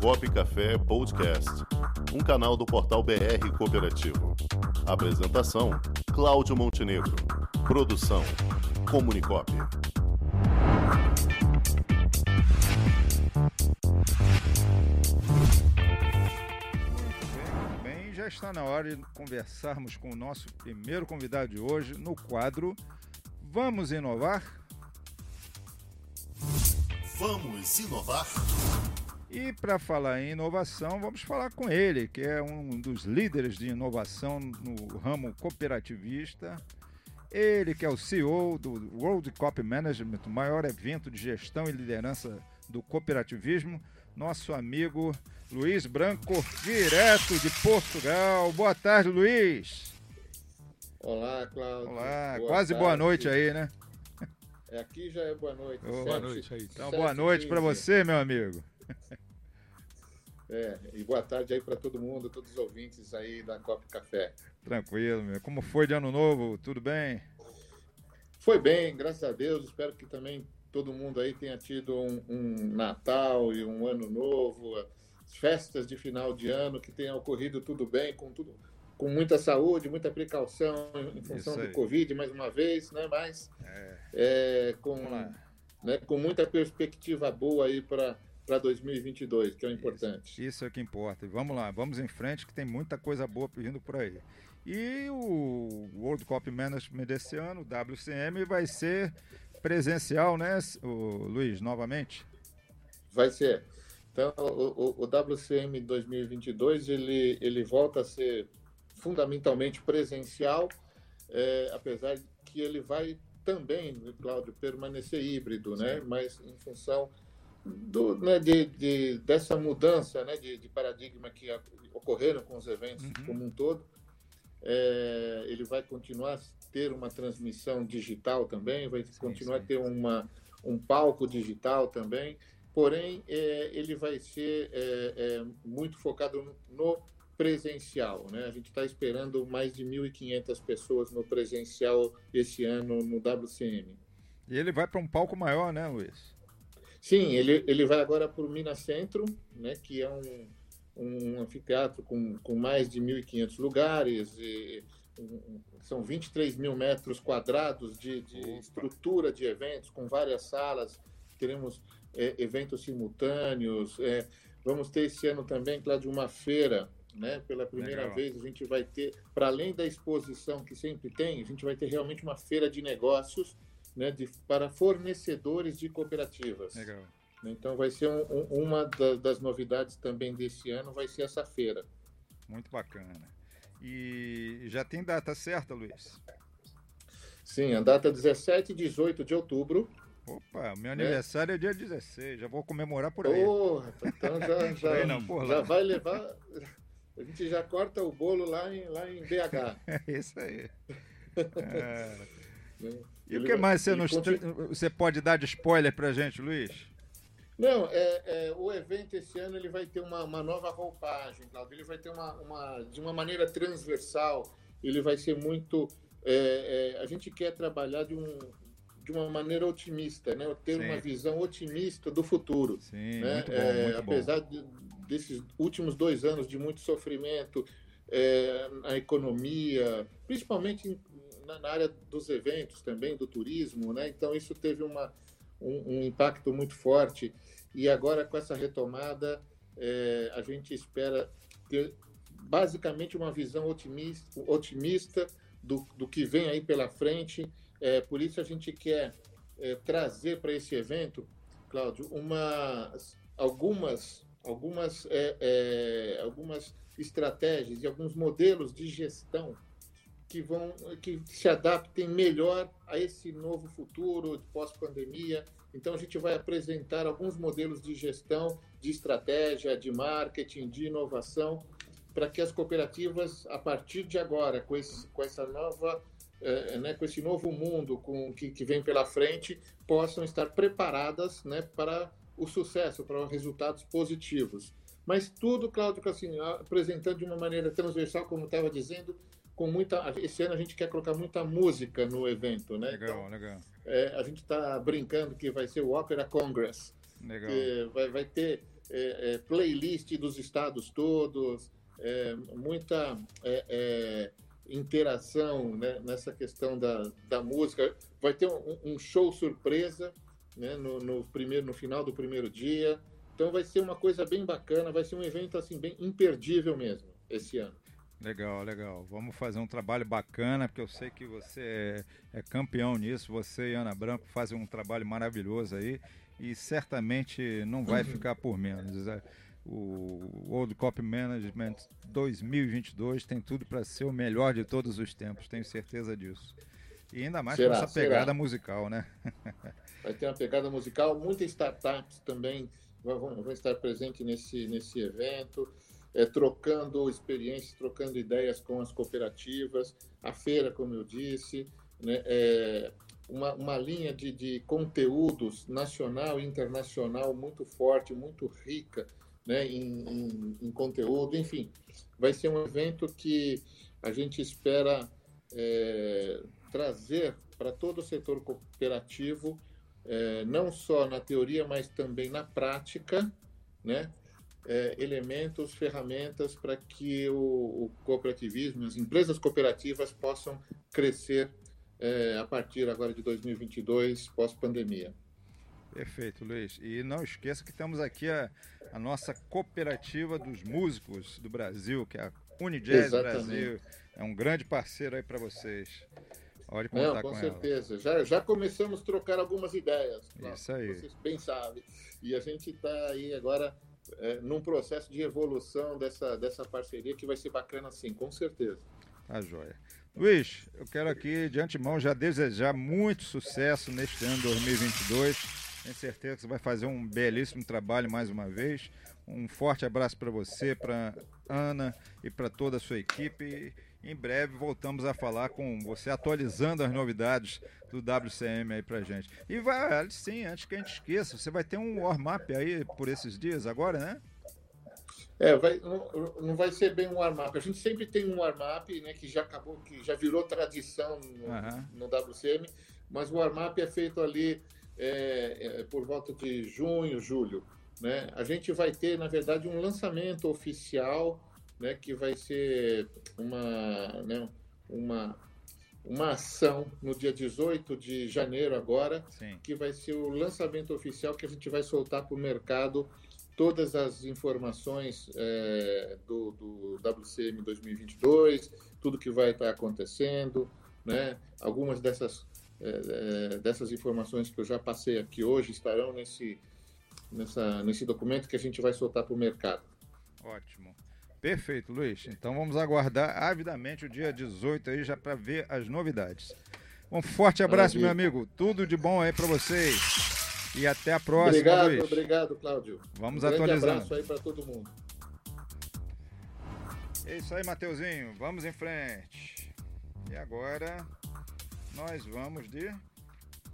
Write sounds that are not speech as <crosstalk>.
Cop Café Podcast, um canal do portal BR Cooperativo. Apresentação: Cláudio Montenegro. Produção: Comunicop. Muito bem, já está na hora de conversarmos com o nosso primeiro convidado de hoje no quadro Vamos Inovar? Vamos inovar? E para falar em inovação, vamos falar com ele, que é um dos líderes de inovação no ramo cooperativista. Ele que é o CEO do World Cop Management, o maior evento de gestão e liderança do cooperativismo, nosso amigo Luiz Branco, direto de Portugal. Boa tarde, Luiz. Olá, Cláudio. Olá, boa quase boa tarde. noite aí, né? É, aqui já é boa noite. Boa sete- noite aí. Então, boa noite para você, meu amigo. É, e boa tarde aí para todo mundo, todos os ouvintes aí da Copa Café. Tranquilo, meu. Como foi de ano novo? Tudo bem? Foi bem, graças a Deus. Espero que também todo mundo aí tenha tido um, um Natal e um Ano Novo, as festas de final de ano, que tenha ocorrido tudo bem, com tudo, com muita saúde, muita precaução em função do. Covid, mais uma vez, né? Mas é, com, Vamos lá. né, com muita perspectiva boa aí para 2022, que é o importante. Isso é o que importa. Vamos lá, vamos em frente que tem muita coisa boa vindo por aí. E o World Cup Management desse ano, o WCM, vai ser presencial, né, o Luiz, novamente? Vai ser. Então, o, o- o WCM 2022 ele, ele volta a ser fundamentalmente presencial, é, apesar que ele vai também, Cláudio, permanecer híbrido, né? Mas em função do, né, de, de- dessa mudança né, de, de paradigma que ocorreram com os eventos Uhum. como um todo, é, ele vai continuar a ter uma transmissão digital também, vai continuar sim. a ter uma, um palco digital também, porém é, ele vai ser é, é, muito focado no presencial, né? A gente está esperando mais de 1.500 pessoas no presencial esse ano no WCM. E ele vai para um palco maior, né, Luiz? Sim, ele, ele vai agora para o Minas Centro, né, que é um, um anfiteatro com, com mais de 1.500 lugares, e, um, são 23 mil metros quadrados de, de estrutura de eventos, com várias salas, teremos é, eventos simultâneos, é, vamos ter esse ano também, Cláudio, uma feira, né, pela primeira Legal. vez a gente vai ter, para além da exposição que sempre tem, a gente vai ter realmente uma feira de negócios, né, de, para fornecedores de cooperativas. Legal. Então vai ser um- um- uma da- das novidades também desse ano, vai ser essa feira. Muito bacana. E já tem data certa, Luiz? Sim, a data é 17 e 18 de outubro. Opa, meu aniversário é dia 16, já vou comemorar por aí. Oh, então já, <laughs> já, não, já vai levar. A gente já corta o bolo lá em, lá em BH. <laughs> É isso aí. <laughs> É. E o que mais você, nos tra- você pode dar de spoiler pra gente, Luiz? Não, é, é, o evento esse ano ele vai ter uma, uma nova roupagem, Claudio. Ele vai ter uma, uma de uma maneira transversal. Ele vai ser muito. é, é, a gente quer trabalhar de, um, de uma maneira otimista, né? Ter Sim. uma visão otimista do futuro. Sim, né? muito bom, É, muito bom. apesar de- desses últimos dois anos de muito sofrimento é, na economia, principalmente na, área dos eventos também, do turismo, né? Então isso teve uma, um, um impacto muito forte. E agora com essa retomada, é, a gente espera ter basicamente uma visão otimista, otimista do, do que vem aí pela frente. É, por isso a gente quer é, trazer para esse evento, Cláudio, uma, algumas, algumas, é, é, algumas estratégias e alguns modelos de gestão que vão que se adaptem melhor a esse novo futuro pós-pandemia. Então a gente vai apresentar alguns modelos de gestão, de estratégia, de marketing, de inovação, para que as cooperativas a partir de agora, com, esse, com essa nova eh, né, com esse novo mundo com, que, que vem pela frente, possam estar preparadas né, para o sucesso, para os resultados positivos. Mas tudo, Cláudio, assim, apresentando de uma maneira transversal, como estava dizendo, com muita. Esse ano a gente quer colocar muita música no evento, né? Legal, Então, legal. é, a gente está brincando que vai ser o Opera Congress, Legal. vai, vai ter é, é, playlist dos estados todos, é, muita é, é, interação né, nessa questão da, da música. Vai ter um, um show surpresa né, no, no, primeiro, no final do primeiro dia. Então vai ser uma coisa bem bacana, vai ser um evento assim bem imperdível mesmo esse ano. Legal, legal. Vamos fazer um trabalho bacana, porque eu sei que você é, é campeão nisso. Você e Ana Branco fazem um trabalho maravilhoso aí e certamente não vai uhum. ficar por menos. É, o World Cup Management 2022 tem tudo para ser o melhor de todos os tempos, tenho certeza disso. E ainda mais será, com essa pegada será. musical, né? <laughs> vai ter uma pegada musical, muitas startups também vão, vão estar presentes nesse, nesse evento, é, trocando experiências, trocando ideias com as cooperativas, a feira, como eu disse, né, é, uma, uma linha de, de conteúdos nacional e internacional muito forte, muito rica, né, em, em, em, conteúdo, enfim, vai ser um evento que a gente espera é, trazer para todo o setor cooperativo, é, não só na teoria, mas também na prática, né, é, elementos, ferramentas para que o, o, cooperativismo, as empresas cooperativas possam crescer é, a partir agora de 2022, pós-pandemia. Perfeito, Luiz. E não esqueça que temos aqui a, a nossa cooperativa dos músicos do Brasil, que é a Unijazz Brasil. É um grande parceiro aí para vocês. Pode contar não, com, com certeza. Já, já começamos a trocar algumas ideias. Isso aí. Vocês bem sabem. E a gente está aí agora é, num processo de evolução dessa, dessa parceria que vai ser bacana sim, com certeza. Tá joia. Luiz, eu quero aqui de antemão já desejar muito sucesso neste ano 2022 tenho certeza que você vai fazer um belíssimo trabalho mais uma vez. Um forte abraço para você, para Ana e para toda a sua equipe. Em breve voltamos a falar com você, atualizando as novidades do WCM aí pra gente. E vai, sim, antes que a gente esqueça, você vai ter um warm-up aí por esses dias agora, né? É, vai, não, não, vai ser bem um warm-up. A gente sempre tem um warm-up, né, que já acabou, que já virou tradição no, uhum. no WCM, mas o warm-up é feito ali é, é, por volta de junho, julho. Né? A gente vai ter, na verdade, um lançamento oficial, né, que vai ser uma, né, uma, uma ação no dia 18 de janeiro agora, Sim. que vai ser o lançamento oficial que a gente vai soltar para o mercado todas as informações é, do, do WCM 2022, tudo que vai estar acontecendo, né? Algumas dessas é, é, dessas informações que eu já passei aqui hoje estarão nesse, nessa, nesse documento que a gente vai soltar para o mercado. Ótimo. Perfeito, Luiz. Então vamos aguardar avidamente o dia 18 aí já para ver as novidades. Um forte abraço, Maravilha. meu amigo. Tudo de bom aí para vocês. E até a próxima, obrigado, Luiz. Obrigado, Cláudio. Vamos um atualizando. Um abraço aí para todo mundo. É isso aí, Mateuzinho. Vamos em frente. E agora nós vamos de